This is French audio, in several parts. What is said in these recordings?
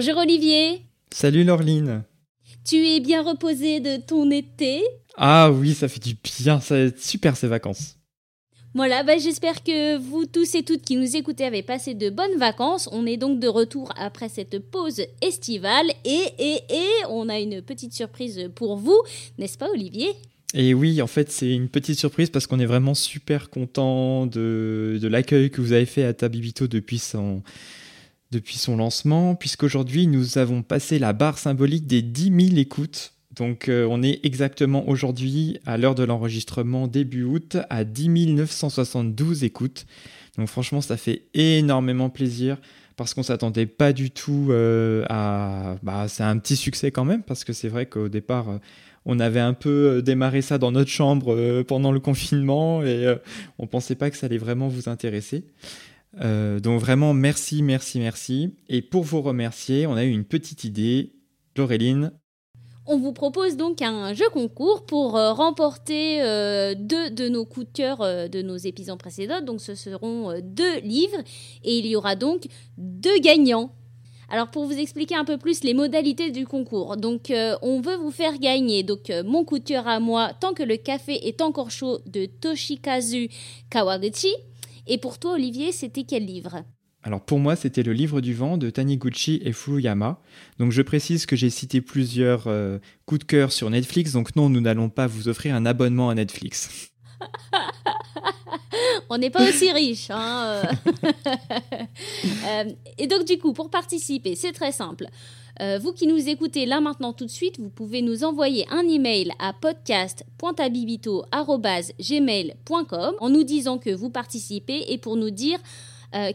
Bonjour Olivier. Salut Laureline. Tu es bien reposé de ton été? Ah oui, ça fait du bien, ça va être super ces vacances. Voilà, bah, j'espère que vous tous et toutes qui nous écoutez avez passé de bonnes vacances. On est donc de retour après cette pause estivale et, et, et on a une petite surprise pour vous, n'est-ce pas Olivier? Et oui, en fait, c'est une petite surprise parce qu'on est vraiment super content de, de l'accueil que vous avez fait à Tabibito depuis son, depuis son lancement, puisqu'aujourd'hui, nous avons passé la barre symbolique des 10 000 écoutes. Donc, euh, on est exactement aujourd'hui, à l'heure de l'enregistrement, début août, à 10 972 écoutes. Donc, franchement, ça fait énormément plaisir parce qu'on s'attendait pas du tout euh, à. Bah, c'est un petit succès quand même, parce que c'est vrai qu'au départ. Euh, on avait un peu démarré ça dans notre chambre pendant le confinement et on pensait pas que ça allait vraiment vous intéresser. Donc vraiment merci, merci, merci. Et pour vous remercier, on a eu une petite idée. Laureline, on vous propose donc un jeu concours pour remporter deux de nos coups de cœur de nos épisodes précédents. Donc ce seront deux livres et il y aura donc deux gagnants. Alors pour vous expliquer un peu plus les modalités du concours, donc euh, on veut vous faire gagner donc euh, mon coup de cœur à moi tant que le café est encore chaud de Toshikazu Kawaguchi. Et pour toi Olivier, c'était quel livre alors pour moi, c'était le livre du vent de Taniguchi et Furuyama. Donc je précise que j'ai cité plusieurs euh, coups de cœur sur Netflix, donc non, nous n'allons pas vous offrir un abonnement à Netflix. on n'est pas aussi riche. Hein, euh. Euh, et donc, du coup, pour participer, c'est très simple. Euh, vous qui nous écoutez là maintenant tout de suite, vous pouvez nous envoyer un email à podcast.abibito.gmail.com en nous disant que vous participez et pour nous dire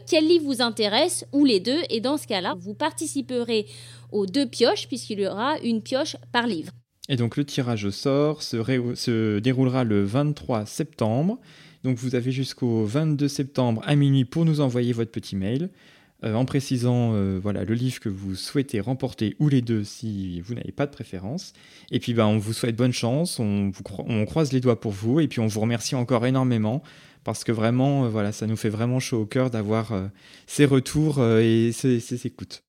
quel livre vous intéresse ou les deux. Et dans ce cas-là, vous participerez aux deux pioches puisqu'il y aura une pioche par livre. Et donc le tirage au sort se déroulera le 23 septembre. Donc vous avez jusqu'au 22 septembre à minuit pour nous envoyer votre petit mail euh, en précisant euh, voilà, le livre que vous souhaitez remporter ou les deux si vous n'avez pas de préférence. Et puis ben, on vous souhaite bonne chance, on, on, croise les doigts pour vous et puis on vous remercie encore énormément parce que vraiment euh, voilà, ça nous fait vraiment chaud au cœur d'avoir ces retours et ces, ces écoutes.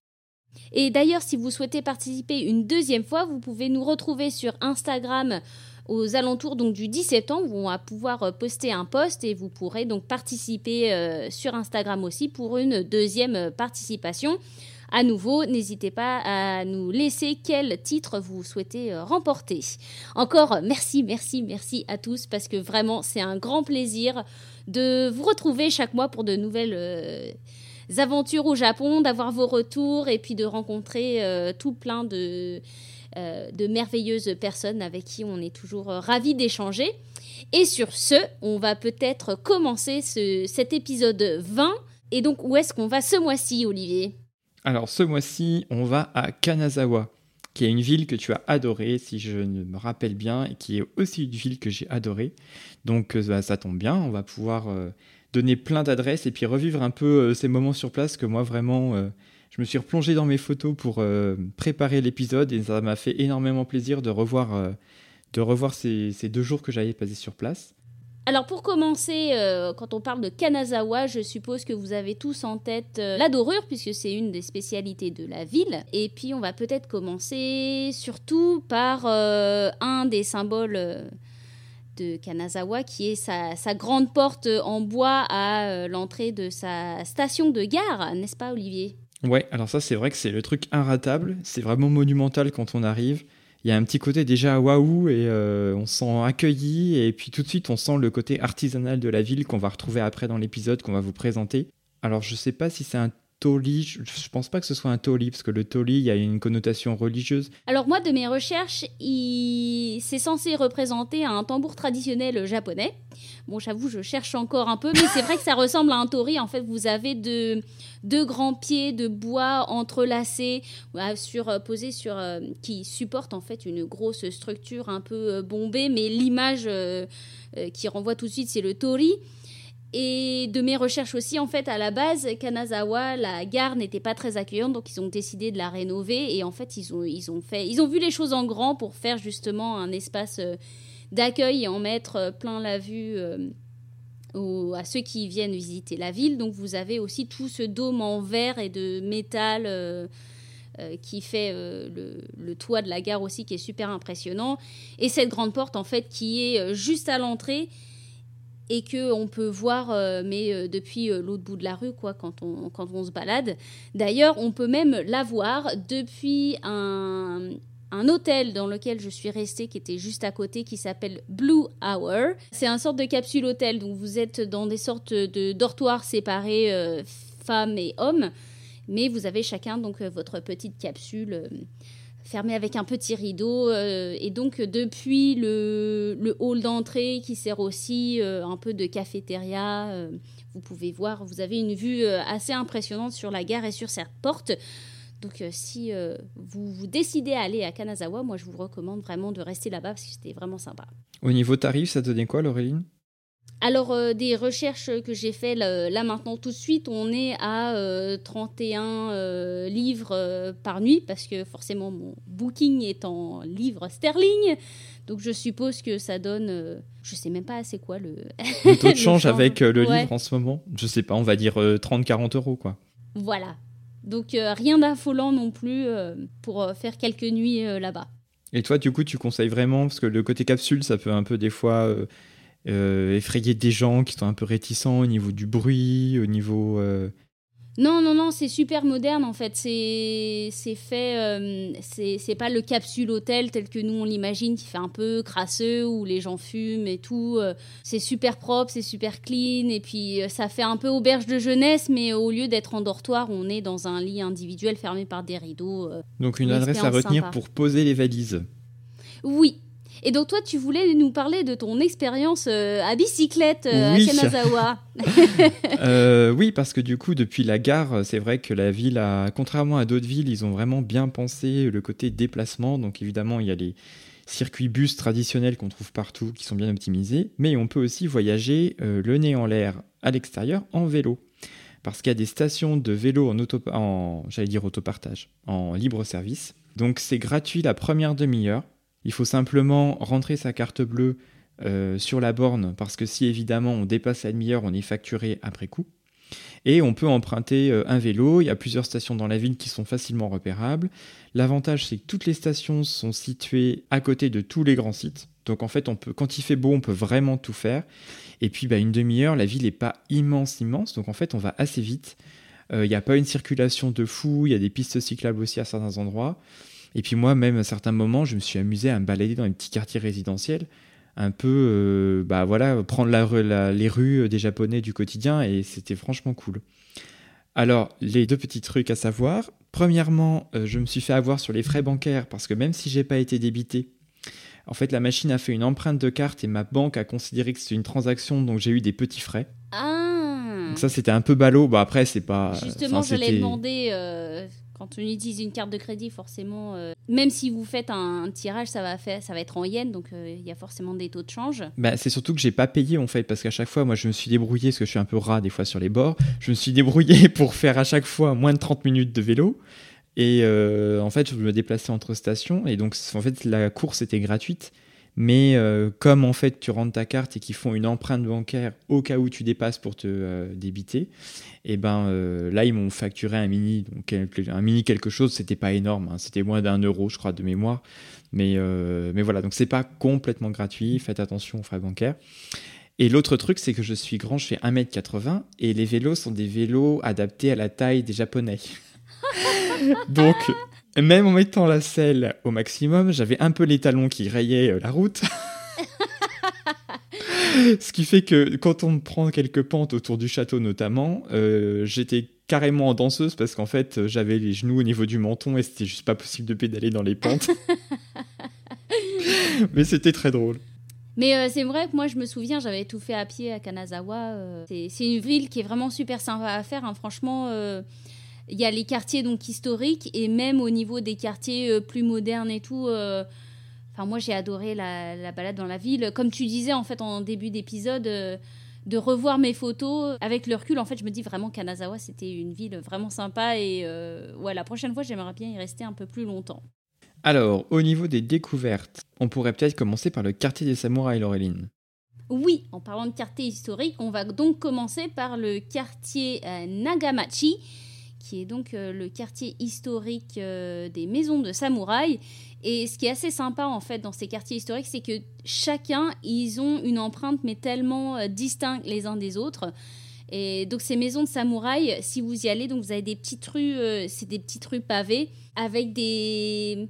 Et d'ailleurs, si vous souhaitez participer une deuxième fois, vous pouvez nous retrouver sur Instagram aux alentours donc du 10 septembre où on pouvoir euh, poster un post et vous pourrez donc participer euh, sur Instagram aussi pour une deuxième euh, participation. À nouveau, n'hésitez pas à nous laisser quel titre vous souhaitez remporter. Encore merci, merci, merci à tous parce que vraiment c'est un grand plaisir de vous retrouver chaque mois pour de nouvelles aventures au Japon, d'avoir vos retours et puis de rencontrer tout plein de de merveilleuses personnes avec qui on est toujours euh, ravis d'échanger. Et sur ce, on va peut-être commencer cet épisode 20. Et donc, où est-ce qu'on va ce mois-ci, Olivier? Alors, ce mois-ci, on va à Kanazawa, qui est une ville que tu as adorée, si je ne me rappelle bien, et qui est aussi une ville que j'ai adorée. Donc, euh, bah, ça tombe bien, on va pouvoir donner plein d'adresses et puis revivre un peu ces moments sur place que moi, vraiment je me suis replongé dans mes photos pour euh, préparer l'épisode et ça m'a fait énormément plaisir de revoir, euh, de revoir ces, deux jours que j'avais passés sur place. Alors pour commencer, euh, quand on parle de Kanazawa, je suppose que vous avez tous en tête la dorure, puisque c'est une des spécialités de la ville. Et puis on va peut-être commencer surtout par un des symboles de Kanazawa, qui est sa, sa, grande porte en bois à l'entrée de sa station de gare, n'est-ce pas Olivier? Ouais, alors ça c'est vrai que c'est le truc inratable, c'est vraiment monumental quand on arrive. Il y a un petit côté déjà waouh et euh, on se sent accueilli et puis tout de suite on sent le côté artisanal de la ville qu'on va retrouver après dans l'épisode qu'on va vous présenter. Alors je sais pas si c'est un Tori. Je, ne pense pas que ce soit un Tori, parce que le Tori, il y a une connotation religieuse. Alors moi, de mes recherches, c'est censé représenter un tambour traditionnel japonais. Bon, j'avoue, je cherche encore un peu, mais c'est vrai que ça ressemble à un tori. En fait, vous avez deux, grands pieds de bois entrelacés, sur, euh, posés sur, euh, qui supportent en fait une grosse structure un peu euh, bombée, mais l'image qui renvoie tout de suite, c'est le tori. Et de mes recherches aussi, en fait, à la base, Kanazawa, la gare n'était pas très accueillante, donc ils ont décidé de la rénover. Et en fait, ils ont, ils ont, fait, ils ont vu les choses en grand pour faire justement un espace d'accueil et en mettre euh, plein la vue euh, à ceux qui viennent visiter la ville. Donc vous avez aussi tout ce dôme en verre et de métal euh, qui fait le, toit de la gare aussi, qui est super impressionnant. Et cette grande porte, en fait, qui est juste à l'entrée et que on peut voir, mais depuis l'autre bout de la rue, quoi, quand on, quand on se balade. D'ailleurs, on peut même la voir depuis un, un hôtel dans lequel je suis restée qui était juste à côté qui s'appelle Blue Hour. C'est un sorte de capsule hôtel donc vous êtes dans des sortes de dortoirs séparés euh, femmes et hommes mais vous avez chacun donc euh, votre petite capsule euh, fermée avec un petit rideau et donc depuis le, le hall d'entrée qui sert aussi un peu de cafétéria vous pouvez voir vous avez une vue assez impressionnante sur la gare et sur cette porte donc euh, si euh, vous, vous décidez à aller à Kanazawa, moi je vous recommande vraiment de rester là-bas parce que c'était vraiment sympa. Au niveau tarif, ça donnait quoi Laureline? Alors, euh, des recherches que j'ai faites là, maintenant tout de suite, on est à 31 livres par nuit parce que forcément mon booking est en livres sterling. Donc, je suppose que ça donne. je sais même pas c'est quoi le. Le taux de change avec le livre en ce moment Je sais pas, on va dire 30-40 euros quoi. Voilà, donc euh, rien d'affolant non plus euh, pour euh, faire quelques nuits là-bas. Et toi, du coup, tu conseilles vraiment, parce que le côté capsule, ça peut un peu des fois effrayer des gens qui sont un peu réticents au niveau du bruit, au niveau non, non, non, c'est super moderne en fait. C'est fait. Euh, c'est pas le capsule hôtel tel que nous on l'imagine qui fait un peu crasseux où les gens fument et tout. Euh, c'est super propre, c'est super clean et puis euh, ça fait un peu auberge de jeunesse, mais au lieu d'être en dortoir, on est dans un lit individuel fermé par des rideaux. Donc une adresse à retenir pour poser les valises. Oui, et donc toi, tu voulais nous parler de ton expérience euh, à bicyclette euh, à Kanazawa. Euh, oui, parce que du coup, depuis la gare, c'est vrai que la ville a, contrairement à d'autres villes, ils ont vraiment bien pensé le côté déplacement. Donc évidemment, il y a les circuits bus traditionnels qu'on trouve partout, qui sont bien optimisés, mais on peut aussi voyager le nez en l'air à l'extérieur en vélo. Parce qu'il y a des stations de vélo en, auto, en j'allais dire autopartage, en libre service. Donc c'est gratuit la première demi-heure il faut simplement rentrer sa carte bleue euh, sur la borne parce que si évidemment on dépasse la demi-heure, on est facturé après coup. Et on peut emprunter euh, un vélo. Il y a plusieurs stations dans la ville qui sont facilement repérables. L'avantage, c'est que toutes les stations sont situées à côté de tous les grands sites. Donc en fait, quand il fait beau, on peut vraiment tout faire. Et puis, bah, une demi-heure, la ville n'est pas immense, immense. Donc en fait, on va assez vite. Euh, il n'y a pas une circulation de fou. Il y a des pistes cyclables aussi à certains endroits. Et puis moi, même à certains moments, je me suis amusé à me balader dans les petits quartiers résidentiels, un peu, euh, bah voilà, prendre la, les rues des Japonais du quotidien, et c'était franchement cool. Alors, les deux petits trucs à savoir. Premièrement, euh, je me suis fait avoir sur les frais bancaires parce que même si j'ai pas été débité, en fait, la machine a fait une empreinte de carte et ma banque a considéré que c'était une transaction, donc j'ai eu des petits frais. Ah. Donc ça, c'était un peu ballot. Bon, après, c'est pas. Justement, je l'ai demandé. Euh, quand on utilise une carte de crédit, forcément, euh, même si vous faites un, tirage, ça va, faire, ça va être en yens, donc euh, il y a forcément des taux de change. Bah, c'est surtout que j'ai pas payé en fait, parce qu'à chaque fois, moi je me suis débrouillé, parce que je suis un peu rat des fois sur les bords, je me suis débrouillé pour faire à chaque fois moins de 30 minutes de vélo. Et euh, en fait, je me déplaçais entre stations, et donc en fait, la course était gratuite. Mais comme en fait tu rentres ta carte et qu'ils font une empreinte bancaire au cas où tu dépasses pour te débiter, et ben euh, là ils m'ont facturé un mini, donc un mini quelque chose, c'était pas énorme, hein. c'était moins d'un euro je crois de mémoire, mais, euh, mais voilà, donc c'est pas complètement gratuit, faites attention aux frais bancaires. Et l'autre truc, c'est que je suis grand, je fais 1m80 et les vélos sont des vélos adaptés à la taille des Japonais. donc, même en mettant la selle au maximum, j'avais un peu les talons qui rayaient euh, la route. Ce qui fait que quand on prend quelques pentes autour du château notamment, euh, j'étais carrément en danseuse parce qu'en fait, j'avais les genoux au niveau du menton et c'était juste pas possible de pédaler dans les pentes. Mais c'était très drôle. Mais euh, c'est vrai que moi, je me souviens, j'avais tout fait à pied à Kanazawa. Euh, c'est une ville qui est vraiment super sympa à faire. Hein. Franchement, euh, il y a les quartiers donc historiques et même au niveau des quartiers plus modernes et tout. Enfin, moi, j'ai adoré la, la, balade dans la ville. Comme tu disais en fait en début d'épisode, de revoir mes photos avec le recul, en fait, je me dis vraiment Kanazawa, c'était une ville vraiment sympa et ouais, la prochaine fois, j'aimerais bien y rester un peu plus longtemps. Alors, au niveau des découvertes, on pourrait peut-être commencer par le quartier des samouraïs, Laureline. Oui, en parlant de quartier historique, on va donc commencer par le quartier euh, Nagamachi, qui est donc euh, le quartier historique euh, des maisons de samouraïs. Et ce qui est assez sympa en fait dans ces quartiers historiques, c'est que chacun, ils ont une empreinte mais tellement distincte les uns des autres. Et donc ces maisons de samouraïs, si vous y allez, donc vous avez des petites rues, c'est des petites rues pavées avec des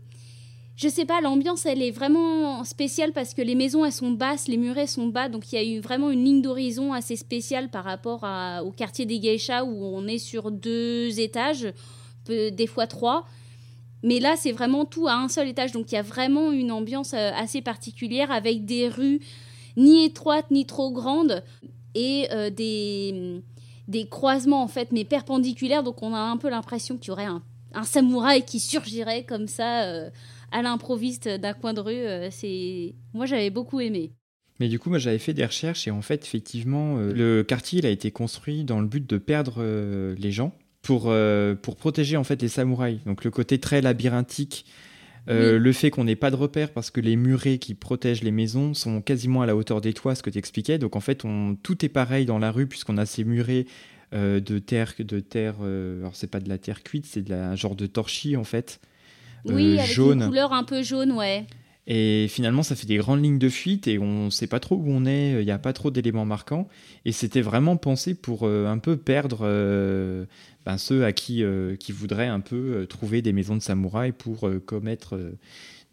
je sais pas, l'ambiance elle est vraiment spéciale parce que les maisons elles sont basses, les murets sont bas, donc il y a eu vraiment une ligne d'horizon assez spéciale par rapport au quartier des geishas où on est sur deux étages, des fois trois. Mais là c'est vraiment tout à un seul étage, donc il y a vraiment une ambiance euh, assez particulière avec des rues ni étroites ni trop grandes et euh, des, des croisements en fait mais perpendiculaires, donc on a un peu l'impression qu'il y aurait un, samouraï qui surgirait comme ça. Euh, à l'improviste d'un coin de rue. Euh, c'est moi j'avais beaucoup aimé. Mais du coup, moi j'avais fait des recherches et en fait, effectivement, euh, le quartier il a été construit dans le but de perdre euh, les gens pour, pour protéger en fait les samouraïs. Donc le côté très labyrinthique, le fait qu'on n'ait pas de repères parce que les murets qui protègent les maisons sont quasiment à la hauteur des toits, ce que tu expliquais. Donc en fait, on, tout est pareil dans la rue puisqu'on a ces murets de terre, de terre. alors c'est pas de la terre cuite, c'est de la genre de torchis en fait. Oui, euh, avec une couleur un peu jaune, ouais. Et finalement, ça fait des grandes lignes de fuite et on ne sait pas trop où on est, il n'y a pas trop d'éléments marquants. Et c'était vraiment pensé pour euh, un peu perdre euh, ben, ceux à qui, qui voudraient un peu trouver des maisons de samouraïs pour commettre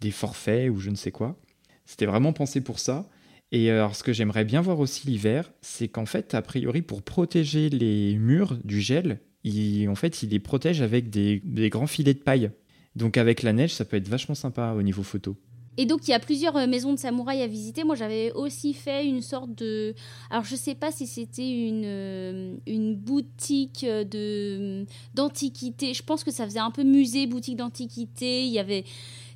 des forfaits ou je ne sais quoi. C'était vraiment pensé pour ça. Et alors, ce que j'aimerais bien voir aussi l'hiver, c'est qu'en fait, a priori, pour protéger les murs du gel, il, en fait, il les protège avec des, des grands filets de paille. Donc avec la neige, ça peut être vachement sympa au niveau photo. Et donc il y a plusieurs euh, maisons de samouraïs à visiter. Moi j'avais aussi fait une sorte de... Alors je sais pas si c'était une, euh, une boutique de d'antiquité. Je pense que ça faisait un peu musée, boutique d'antiquité. Il y avait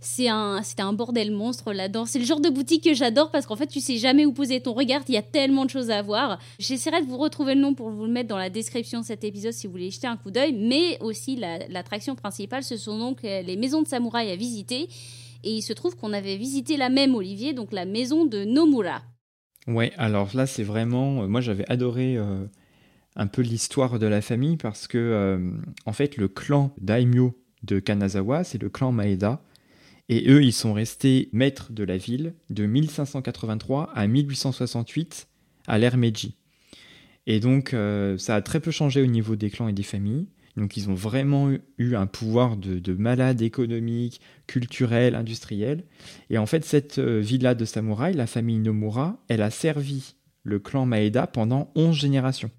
c'est un, c'était un bordel monstre là-dedans. C'est le genre de boutique que j'adore parce qu'en fait, tu sais jamais où poser ton regard. Il y a tellement de choses à voir. J'essaierai de vous retrouver le nom pour vous le mettre dans la description de cet épisode si vous voulez jeter un coup d'œil. Mais aussi, l'attraction principale, ce sont donc les maisons de samouraïs à visiter. Et il se trouve qu'on avait visité la même, Olivier, donc la maison de Nomura. Ouais, alors là, c'est vraiment. Euh, moi, j'avais adoré. Euh, un peu l'histoire de la famille parce que euh, en fait le clan daimyo de Kanazawa, c'est le clan Maeda et eux, ils sont restés maîtres de la ville de 1583 à 1868 à l'ère Meiji. Et donc, euh, ça a très peu changé au niveau des clans et des familles. Donc, ils ont vraiment eu un pouvoir de, malade économique, culturel, industriel. Et en fait, cette euh, villa de samouraï, la famille Nomura, elle a servi le clan Maeda pendant 11 générations.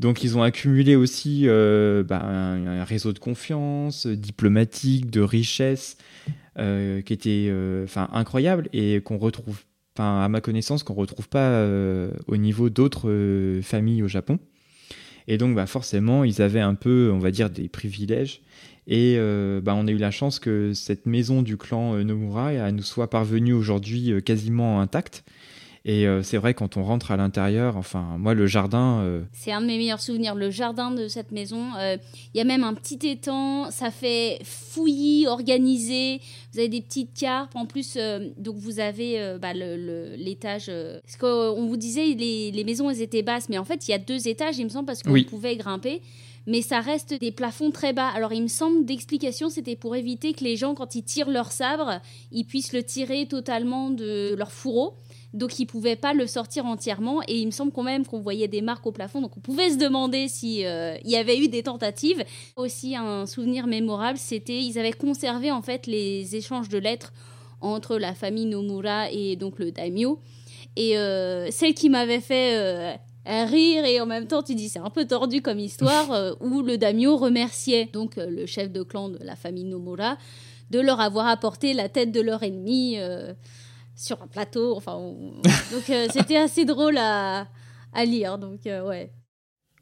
Donc ils ont accumulé aussi euh, bah, un, réseau de confiance, diplomatique, de richesse, euh, qui était euh, enfin incroyable et qu'on retrouve, à ma connaissance, qu'on retrouve pas euh, au niveau d'autres familles au Japon. Et donc, bah, forcément, ils avaient un peu, on va dire, des privilèges. Et bah, on a eu la chance que cette maison du clan Nomura nous soit parvenue aujourd'hui quasiment intacte. Et euh, c'est vrai, quand on rentre à l'intérieur, enfin, moi, le jardin. Euh, c'est un de mes meilleurs souvenirs, le jardin de cette maison. Euh, il y a même un petit étang, ça fait fouillis, organisé. Vous avez des petites carpes. En plus, donc vous avez bah, l'étage. parce qu'on vous disait, les, les, maisons, elles étaient basses, mais en fait, il y a deux étages, il me semble, parce qu'on pouvait grimper mais ça reste des plafonds très bas. Alors il me semble d'explication, c'était pour éviter que les gens, quand ils tirent leur sabre, ils puissent le tirer totalement de leur fourreau donc ils pouvaient pas le sortir entièrement. Et il me semble quand même qu'on voyait des marques au plafond. Donc on pouvait se demander si euh, il y avait eu des tentatives. Aussi un souvenir mémorable c'était ils avaient conservé en fait les échanges de lettres entre la famille Nomura et donc le daimyo. Et euh, celle qui m'avait fait euh, rire et en même temps tu dis c'est un peu tordu comme histoire où le daimyo remerciait donc le chef de clan de la famille Nomura de leur avoir apporté la tête de leur ennemi sur un plateau. Enfin, donc euh, c'était assez drôle à, lire. Donc euh, ouais.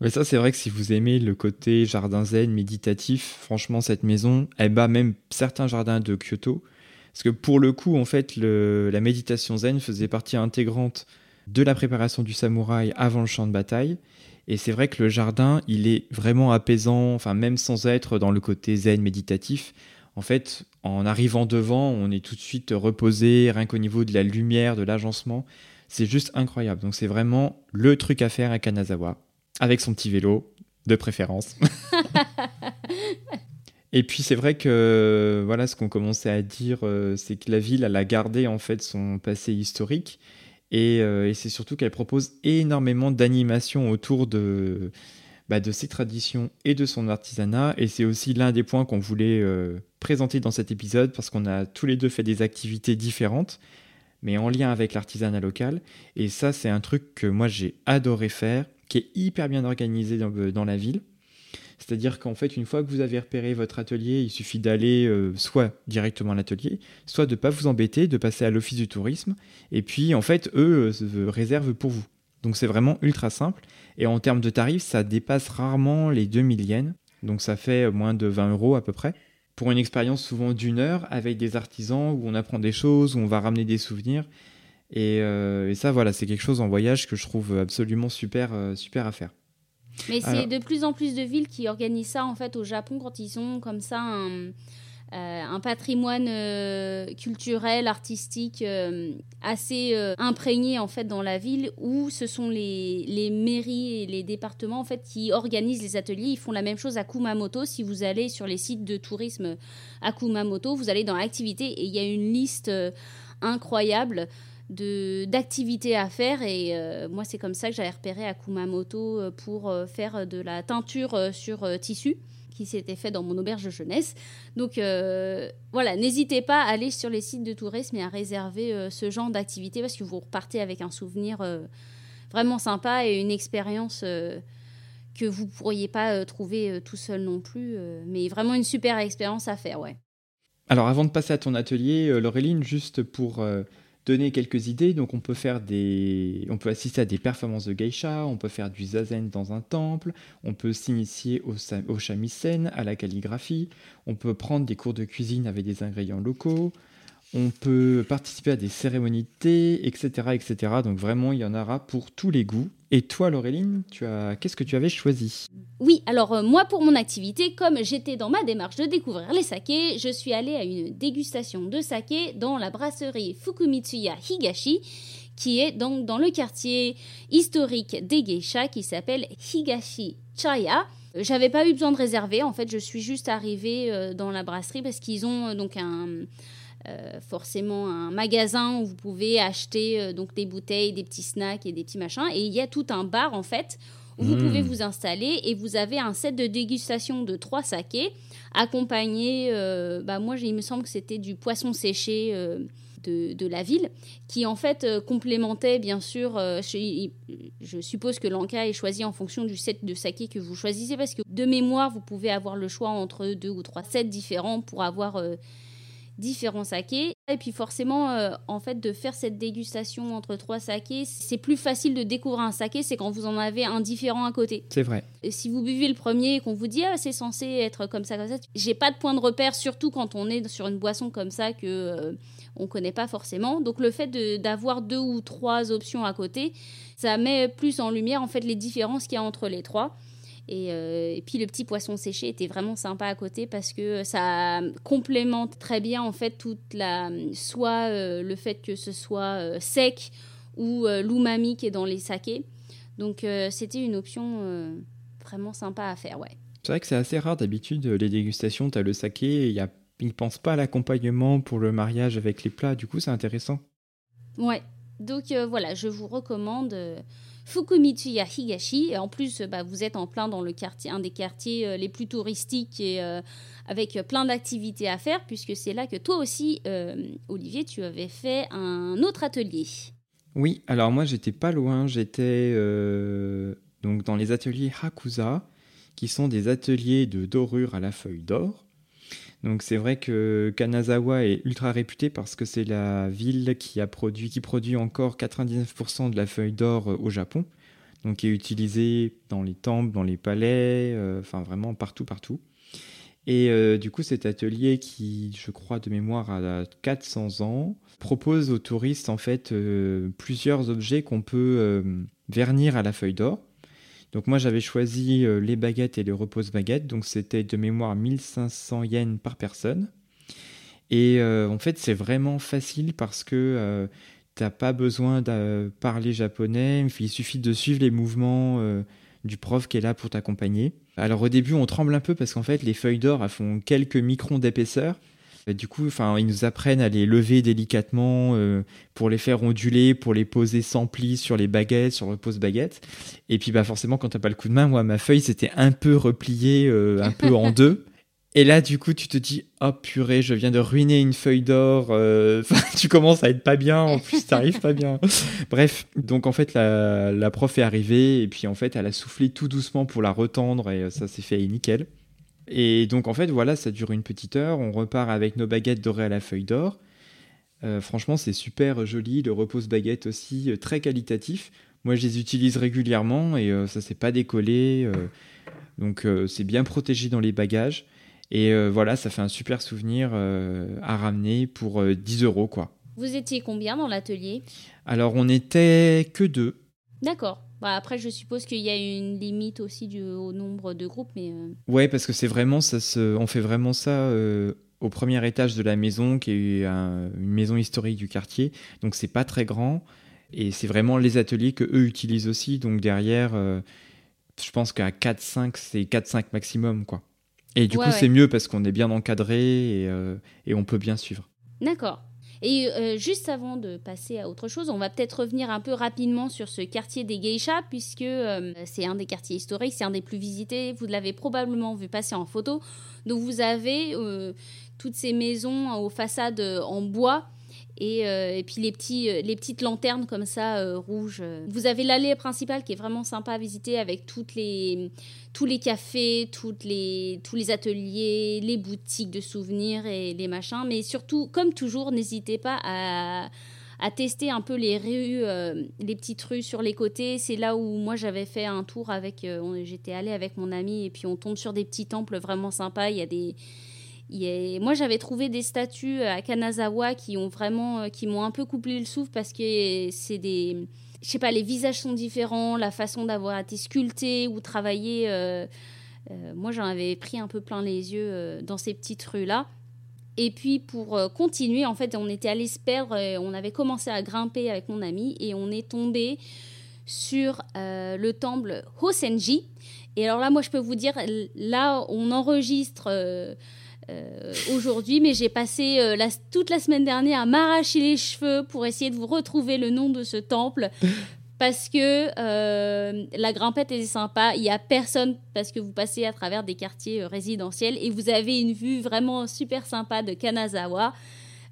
Mais ça, c'est vrai que si vous aimez le côté jardin zen, méditatif, franchement, cette maison, elle bat même certains jardins de Kyoto. Parce que pour le coup, en fait, le, la méditation zen faisait partie intégrante de la préparation du samouraï avant le champ de bataille. Et c'est vrai que le jardin, il est vraiment apaisant, enfin, même sans être dans le côté zen méditatif en fait, en arrivant devant, on est tout de suite reposé, rien qu'au niveau de la lumière, de l'agencement. C'est juste incroyable. Donc c'est vraiment le truc à faire à Kanazawa, avec son petit vélo, de préférence. Et puis c'est vrai que voilà ce qu'on commençait à dire, euh, c'est que la ville elle a gardé en fait son passé historique et, euh, et c'est surtout qu'elle propose énormément d'animations autour de bah, de ses traditions et de son artisanat. Et c'est aussi l'un des points qu'on voulait euh, présenter dans cet épisode parce qu'on a tous les deux fait des activités différentes, mais en lien avec l'artisanat local. Et ça, c'est un truc que moi j'ai adoré faire, qui est hyper bien organisé dans, euh, la ville. C'est-à-dire qu'en fait, une fois que vous avez repéré votre atelier, il suffit d'aller euh, soit directement à l'atelier, soit de ne pas vous embêter, de passer à l'office du tourisme. Et puis, en fait, eux réservent pour vous. Donc c'est vraiment ultra simple. Et en termes de tarifs, ça dépasse rarement les 2000 yens. Donc ça fait moins de 20 euros à peu près. Pour une expérience souvent d'une heure avec des artisans où on apprend des choses, où on va ramener des souvenirs. Et, euh, ça, voilà, c'est quelque chose en voyage que je trouve absolument super, euh, super à faire. Mais c'est de plus en plus de villes qui organisent ça en fait au Japon quand ils ont comme ça un, un patrimoine euh, culturel, artistique euh, assez imprégné en fait dans la ville où ce sont les, mairies et les départements en fait qui organisent les ateliers. Ils font la même chose à Kumamoto. Si vous allez sur les sites de tourisme à Kumamoto, vous allez dans l'activité et il y a une liste incroyable d'activités à faire et moi c'est comme ça que j'avais repéré à Kumamoto pour faire de la teinture sur tissu qui s'était fait dans mon auberge de jeunesse. Donc euh, voilà, n'hésitez pas à aller sur les sites de tourisme et à réserver euh, ce genre d'activité parce que vous repartez avec un souvenir euh, vraiment sympa et une expérience que vous ne pourriez pas trouver tout seul non plus. mais vraiment une super expérience à faire, ouais. Alors avant de passer à ton atelier, Laureline, juste pour donner quelques idées. Donc on peut faire des, on peut assister à des performances de geisha, on peut faire du zazen dans un temple, on peut s'initier au, au shamisen, à la calligraphie, on peut prendre des cours de cuisine avec des ingrédients locaux, on peut participer à des cérémonies etc., etc. Donc vraiment, il y en aura pour tous les goûts. Et toi, Laureline, tu as... qu'est-ce que tu avais choisi? Oui, alors euh, moi, pour mon activité, comme j'étais dans ma démarche de découvrir les sakés, je suis allée à une dégustation de saké dans la brasserie Fukumitsuya Higashi, qui est donc dans le quartier historique des geishas, qui s'appelle Higashi Chaya. Euh, j'avais pas eu besoin de réserver, en fait, je suis juste arrivée euh, dans la brasserie parce qu'ils ont donc un euh, forcément un magasin où vous pouvez acheter euh, donc des bouteilles, des petits snacks et des petits machins. Et il y a tout un bar en fait où vous pouvez hmm. vous installer et vous avez un set de dégustation de trois sakés accompagné, euh, bah moi il me semble que c'était du poisson séché. De, de, la ville, qui en fait complémentait bien sûr, je, je, suppose que l'Anka est choisi en fonction du set de saké que vous choisissez, parce que de mémoire, vous pouvez avoir le choix entre deux ou trois sets différents pour avoir différents sakés. Et puis forcément, euh, en fait, de faire cette dégustation entre trois sakés, c'est plus facile de découvrir un saké, c'est quand vous en avez un différent à côté. C'est vrai. Et si vous buvez le premier et qu'on vous dit, ah, c'est censé être comme ça, comme ça, j'ai pas de point de repère, surtout quand on est sur une boisson comme ça que euh, on connaît pas forcément. Donc le fait d'avoir deux ou trois options à côté, ça met plus en lumière en fait les différences qu'il y a entre les trois. Euh, et, puis le petit poisson séché était vraiment sympa à côté parce que ça complémente très bien en fait toute la soit euh, le fait que ce soit euh, sec ou l'umami qui est dans les sakés. Donc c'était une option vraiment sympa à faire, ouais. C'est vrai que c'est assez rare d'habitude les dégustations, tu as le saké, il y a ils ne pensent pas à l'accompagnement pour le mariage avec les plats, du coup c'est intéressant. Ouais, donc voilà, je vous recommande Fukumitsuya Higashi. Et en plus, bah, vous êtes en plein dans le quartier, un des quartiers euh, les plus touristiques et euh, avec plein d'activités à faire, puisque c'est là que toi aussi, euh, Olivier, tu avais fait un autre atelier. Oui, alors moi j'étais pas loin, j'étais donc dans les ateliers Hakusa, qui sont des ateliers de dorure à la feuille d'or. Donc c'est vrai que Kanazawa est ultra réputé parce que c'est la ville qui a produit, qui produit encore 99% de la feuille d'or euh, au Japon, donc qui est utilisée dans les temples, dans les palais, euh, enfin vraiment partout, partout. Et euh, du coup, cet atelier qui, je crois de mémoire, a 400 ans, propose aux touristes en fait plusieurs objets qu'on peut vernir à la feuille d'or. Donc moi j'avais choisi euh, les baguettes et les repose baguettes, donc c'était de mémoire 1500 yens par personne. Et euh, en fait c'est vraiment facile parce que euh, t'as pas besoin de parler japonais, il suffit de suivre les mouvements du prof qui est là pour t'accompagner. Alors au début on tremble un peu parce qu'en fait les feuilles d'or font quelques microns d'épaisseur du coup, enfin, ils nous apprennent à les lever délicatement euh, pour les faire onduler, pour les poser sans pli sur les baguettes, sur le pose-baguette. Et puis, bah, forcément, quand t'as pas le coup de main, moi, ma feuille s'était un peu repliée, euh, un peu en deux. Et là, du coup, tu te dis, oh purée, je viens de ruiner une feuille d'or. Euh, tu commences à être pas bien, en plus, t'arrives pas bien. Bref, donc en fait, la, la, prof est arrivée et puis en fait, elle a soufflé tout doucement pour la retendre et ça s'est fait nickel. Et donc en fait, voilà, ça dure une petite heure. On repart avec nos baguettes dorées à la feuille d'or. Euh, franchement, c'est super joli. Le repose baguette aussi, euh, très qualitatif. Moi, je les utilise régulièrement et euh, ça s'est pas décollé. donc c'est bien protégé dans les bagages. Et voilà, ça fait un super souvenir à ramener pour 10 euros, quoi. Vous étiez combien dans l'atelier? Alors, on était que deux. D'accord. Bah, après, je suppose qu'il y a une limite aussi du, au nombre de groupes, mais. Euh. Ouais, parce que c'est vraiment ça. Se, on fait vraiment ça euh, au premier étage de la maison, qui est une maison historique du quartier. Donc c'est pas très grand, et c'est vraiment les ateliers que eux utilisent aussi. Donc derrière, euh, je pense qu'à 4-5, c'est 4-5 maximum, quoi. Et du coup, c'est mieux parce qu'on est bien encadré et, et on peut bien suivre. D'accord. Et euh, juste avant de passer à autre chose, on va peut-être revenir un peu rapidement sur ce quartier des geishas, puisque euh, c'est un des quartiers historiques, c'est un des plus visités. Vous l'avez probablement vu passer en photo. Donc vous avez euh, toutes ces maisons aux façades en bois euh, et, puis euh, les petites lanternes comme ça, euh, rouges. Vous avez l'allée principale qui est vraiment sympa à visiter avec toutes les, tous les cafés, toutes les, tous les ateliers, les boutiques de souvenirs et les machins. Mais surtout, comme toujours, n'hésitez pas à, à tester un peu les rues, les petites rues sur les côtés. C'est là où moi j'avais fait un tour avec, j'étais allée avec mon ami et puis on tombe sur des petits temples vraiment sympas. Il y a des, moi, j'avais trouvé des statues à Kanazawa qui ont vraiment, euh, qui m'ont un peu coupé le souffle parce que c'est des, je sais pas, les visages sont différents, la façon d'avoir été sculpté ou travaillé. Euh, euh, moi, j'en avais pris un peu plein les yeux dans ces petites rues là. Et puis pour continuer, en fait, on était allé se perdre. on avait commencé à grimper avec mon ami et on est tombé sur le temple Hosenji. Et alors là, moi, je peux vous dire, là, on enregistre euh, aujourd'hui, mais j'ai passé euh, la, toute la semaine dernière à m'arracher les cheveux pour essayer de vous retrouver le nom de ce temple. Parce que euh, la grimpette est sympa, il n'y a personne parce que vous passez à travers des quartiers résidentiels et vous avez une vue vraiment super sympa de Kanazawa.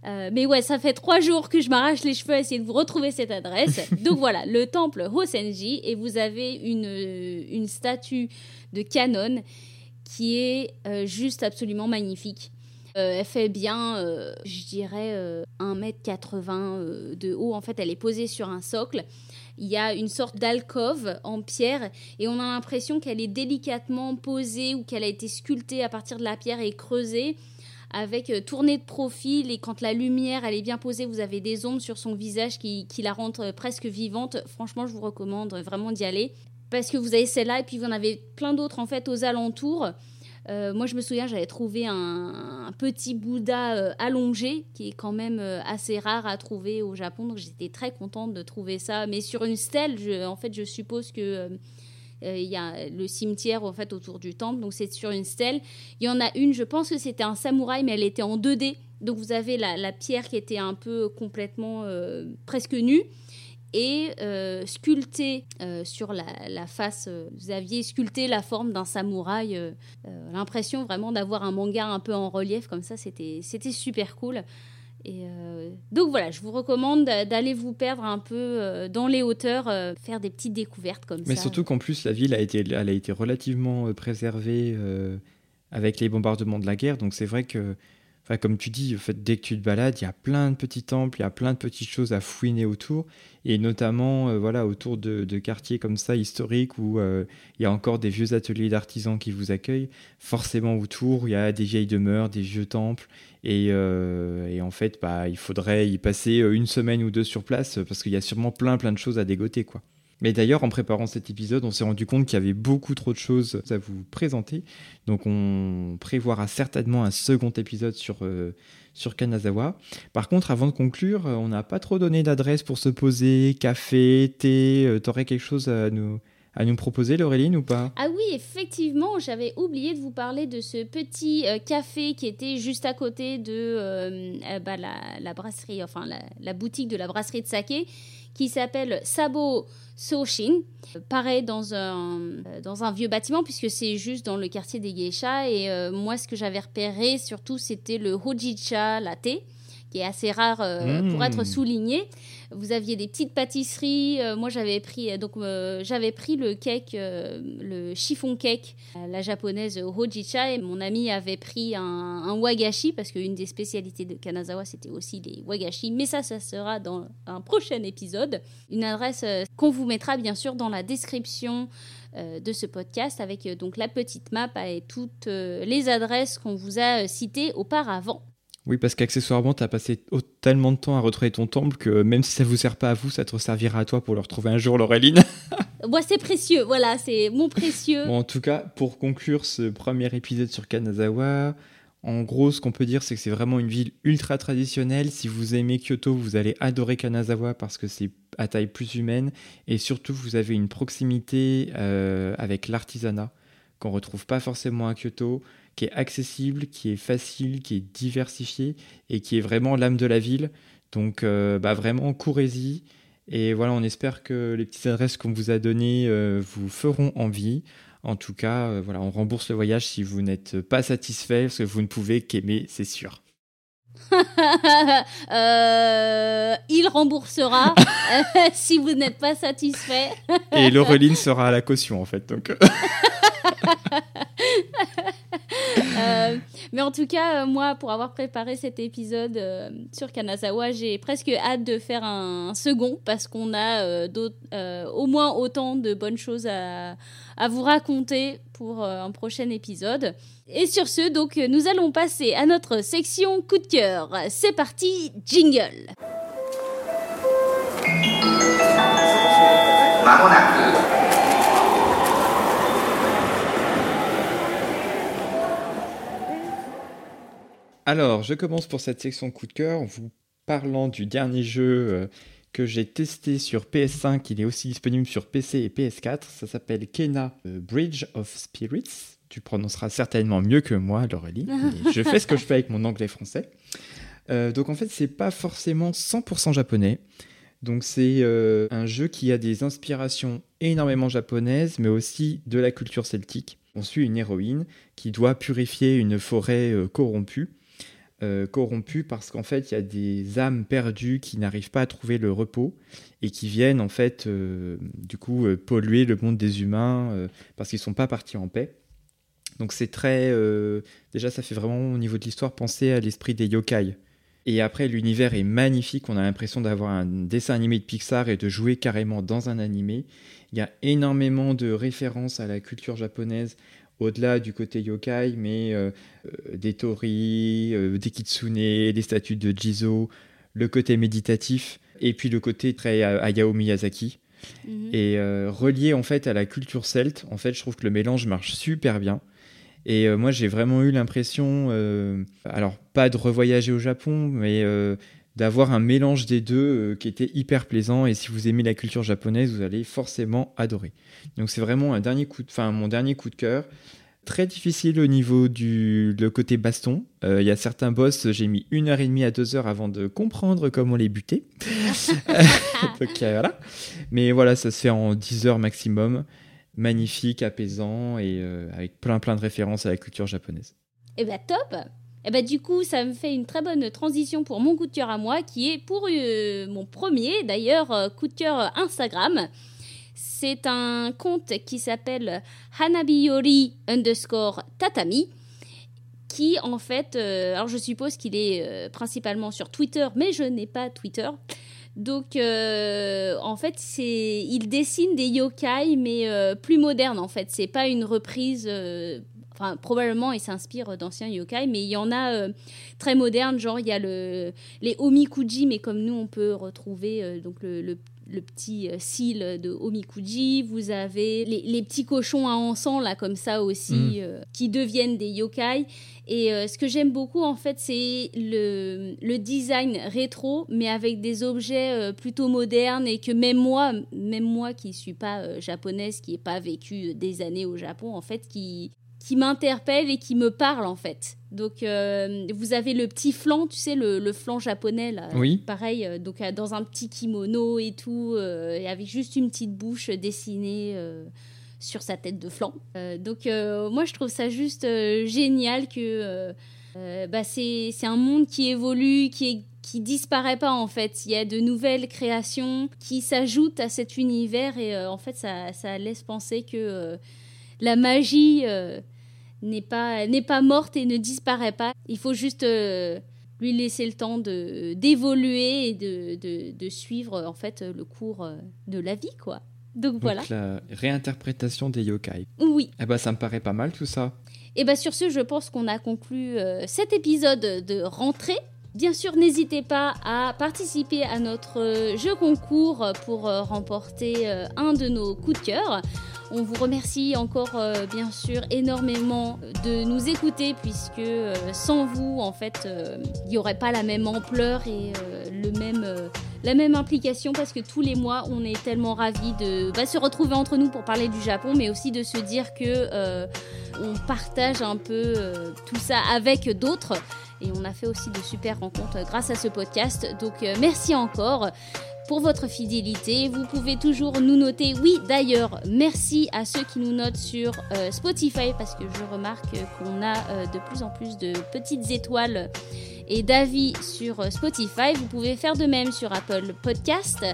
mais ouais, ça fait trois jours que je m'arrache les cheveux à essayer de vous retrouver cette adresse. Donc voilà, le temple Hosenji et vous avez une, une statue de Canon qui est euh, juste absolument magnifique. Euh, elle fait bien, euh, je dirais, 1m80 de haut. En fait, elle est posée sur un socle. Il y a une sorte d'alcôve en pierre et on a l'impression qu'elle est délicatement posée ou qu'elle a été sculptée à partir de la pierre et creusée avec tournée de profil et quand la lumière elle est bien posée, vous avez des ombres sur son visage qui la rendent presque vivante. Franchement, je vous recommande vraiment d'y aller parce que vous avez celle-là et puis vous en avez plein d'autres en fait aux alentours. Euh, moi, je me souviens, j'avais trouvé un, petit Bouddha euh, allongé, qui est quand même euh, assez rare à trouver au Japon. Donc, j'étais très contente de trouver ça. Mais sur une stèle, en fait, je suppose que il y a le cimetière en fait autour du temple. Donc, c'est sur une stèle. Il y en a une, je pense que c'était un samouraï, mais elle était en 2D. Donc, vous avez la pierre qui était un peu complètement presque nue et euh, sculpté euh, sur la, face, euh, vous aviez sculpté la forme d'un samouraï. L'impression vraiment d'avoir un manga un peu en relief comme ça, c'était super cool. Et donc voilà, je vous recommande d'aller vous perdre un peu dans les hauteurs, faire des petites découvertes comme ça. Mais surtout qu'en plus, la ville a été, elle a été relativement préservée avec les bombardements de la guerre. Donc c'est vrai que comme tu dis, en fait, dès que tu te balades, il y a plein de petits temples, il y a plein de petites choses à fouiner autour, et notamment euh, voilà, autour de, quartiers comme ça, historiques, où euh, il y a encore des vieux ateliers d'artisans qui vous accueillent. Forcément, autour, il y a des vieilles demeures, des vieux temples, et, euh, en fait, bah, il faudrait y passer une semaine ou deux sur place, parce qu'il y a sûrement plein, plein de choses à dégoter, quoi. Mais d'ailleurs, en préparant cet épisode, on s'est rendu compte qu'il y avait beaucoup trop de choses à vous présenter. Donc on prévoira certainement un second épisode sur, euh, Kanazawa. Par contre, avant de conclure, euh, on n'a pas trop donné d'adresse pour se poser, café, thé. Euh, T'aurais quelque chose à nous, à nous proposer, Laureline, ou pas? Ah oui, effectivement, j'avais oublié de vous parler de ce petit café qui était juste à côté de bah, la, brasserie, enfin la, boutique de la brasserie de saké, qui s'appelle Sabo Soshin. Pareil dans un, euh, dans un vieux bâtiment, puisque c'est juste dans le quartier des geishas. Et euh, moi, ce que j'avais repéré, surtout, c'était le Hojicha Latte qui est assez rare euh, pour être mmh. souligné. Vous aviez des petites pâtisseries. Euh, moi, j'avais pris donc euh, j'avais pris le cake, le chiffon cake, la japonaise Hojicha, et mon ami avait pris un, wagashi parce qu'une des spécialités de Kanazawa c'était aussi les wagashi. Mais ça, ça sera dans un prochain épisode. Une adresse qu'on vous mettra bien sûr dans la description de ce podcast avec donc la petite map et toutes les adresses qu'on vous a citées auparavant. Oui, parce qu'accessoirement, tu as passé tellement de temps à retrouver ton temple que même si ça vous sert pas à vous, ça te servira à toi pour le retrouver un jour, Laureline. Moi, c'est précieux, voilà, c'est mon précieux. en tout cas, pour conclure ce premier épisode sur Kanazawa, en gros, ce qu'on peut dire, c'est que c'est vraiment une ville ultra traditionnelle. Si vous aimez Kyoto, vous allez adorer Kanazawa parce que c'est à taille plus humaine. Et surtout, vous avez une proximité euh, avec l'artisanat qu'on retrouve pas forcément à Kyoto qui est accessible, qui est facile, qui est diversifié et qui est vraiment l'âme de la ville. Donc euh, bah, vraiment, courez-y. Et voilà, on espère que les petites adresses qu'on vous a données euh, vous feront envie. En tout cas, euh, voilà, on rembourse le voyage si vous n'êtes pas satisfait, parce que vous ne pouvez qu'aimer, c'est sûr. il remboursera si vous n'êtes pas satisfait. Et Laureline sera à la caution en fait. Donc. Euh, mais en tout cas, euh, moi, pour avoir préparé cet épisode euh, sur Kanazawa, j'ai presque hâte de faire un, second parce qu'on a au moins autant de bonnes choses à, à vous raconter pour un prochain épisode. Et sur ce, donc, nous allons passer à notre section coup de cœur. C'est parti, jingle. Alors, je commence pour cette section coup de cœur en vous parlant du dernier jeu euh, que j'ai testé sur PS5. Il est aussi disponible sur PC et PS4. Ça s'appelle Kena euh, Bridge of Spirits. Tu prononceras certainement mieux que moi, Laurelie. je fais ce que je fais avec mon anglais français. Euh, donc en fait, c'est pas forcément 100% japonais. Donc c'est un jeu qui a des inspirations énormément japonaises, mais aussi de la culture celtique. On suit une héroïne qui doit purifier une forêt corrompue euh, corrompus parce qu'en fait il y a des âmes perdues qui n'arrivent pas à trouver le repos et qui viennent en fait euh, du coup euh, polluer le monde des humains parce qu'ils sont pas partis en paix. Donc c'est très déjà ça fait vraiment au niveau de l'histoire penser à l'esprit des yokai. Et après l'univers est magnifique, on a l'impression d'avoir un dessin animé de Pixar et de jouer carrément dans un animé. Il y a énormément de références à la culture japonaise, au-delà du côté yokai, mais euh, euh, des tori, euh, des kitsune, des statues de Jizo, le côté méditatif, et puis le côté très Hayao Miyazaki. Mhm. Et relié en fait à la culture celte, en fait, je trouve que le mélange marche super bien. Et moi, j'ai vraiment eu l'impression, alors pas de revoyager au Japon, mais d'avoir un mélange des deux qui était hyper plaisant. Et si vous aimez la culture japonaise, vous allez forcément adorer. Donc c'est vraiment un dernier coup de, enfin mon dernier coup de cœur. Très difficile au niveau du le côté baston. Euh, il y a certains boss, j'ai mis une heure et demie à deux heures avant de comprendre comment les buter. Donc voilà. Mais voilà, ça se fait en 10 heures maximum. Magnifique, apaisant et euh, avec plein plein de références à la culture japonaise. Eh ben top Et bah du coup, ça me fait une très bonne transition pour mon coup de cœur à moi, qui est pour euh, mon premier, d'ailleurs, euh, coup de cœur Instagram. C'est un compte qui s'appelle Hanabiyori underscore tatami, qui en fait, euh, alors je suppose qu'il est principalement sur Twitter, mais je n'ai pas Twitter. Donc, en fait, c'est, il dessine des yokai, mais plus modernes. En fait, c'est pas une reprise Enfin, probablement, il s'inspire d'anciens yokai, mais il y en a euh, très modernes, genre il y a le, les omikuji, mais comme nous, on peut retrouver euh, donc le, le, petit euh, cil de omikuji. Vous avez les, les, petits cochons à encens, là, comme ça aussi, mm. qui deviennent des yokai. Et ce que j'aime beaucoup, en fait, c'est le, le, design rétro, mais avec des objets plutôt modernes et que même moi, même moi qui ne suis pas japonaise, qui n'ai pas vécu des années au Japon, en fait, qui, qui m'interpelle et qui me parle en fait. Donc euh, vous avez le petit flanc, tu sais, le, le flanc japonais là. Oui. Pareil, euh, donc euh, dans un petit kimono et tout, et avec juste une petite bouche dessinée sur sa tête de flanc. donc moi je trouve ça juste génial que bah, c'est un monde qui évolue, qui est qui disparaît pas en fait. Il y a de nouvelles créations qui s'ajoutent à cet univers et en fait ça, ça, laisse penser que la magie n'est pas, n'est pas morte et ne disparaît pas. Il faut juste euh, lui laisser le temps de, d'évoluer et de, de, de, suivre en fait le cours euh, de la vie, quoi. Donc, voilà. La réinterprétation des yokai. Oui. Eh ben, ça me paraît pas mal tout ça. Et bien sur ce, je pense qu'on a conclu euh, cet épisode de rentrée. Bien sûr, n'hésitez pas à participer à notre jeu concours pour remporter un de nos coups de cœur. On vous remercie encore euh, bien sûr énormément de nous écouter puisque euh, sans vous en fait euh, il n'y aurait pas la même ampleur et la même implication parce que tous les mois on est tellement ravis de bah, se retrouver entre nous pour parler du Japon mais aussi de se dire que on partage un peu tout ça avec d'autres. Et on a fait aussi de super rencontres grâce à ce podcast. Donc merci encore pour votre fidélité. Vous pouvez toujours nous noter. Oui, d'ailleurs, merci à ceux qui nous notent sur euh, Spotify parce que je remarque qu'on a euh, de plus en plus de petites étoiles et d'avis sur euh, Spotify. Vous pouvez faire de même sur Apple Podcast.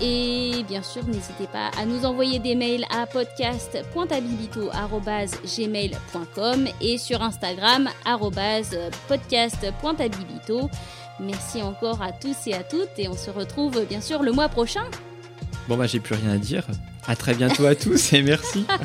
Et bien sûr, n'hésitez pas à nous envoyer des mails à podcast.abilito.gmail.com et sur Instagram. Merci encore à tous et à toutes et on se retrouve bien sûr le mois prochain. Bon bah j'ai plus rien à dire. À très bientôt à tous et merci.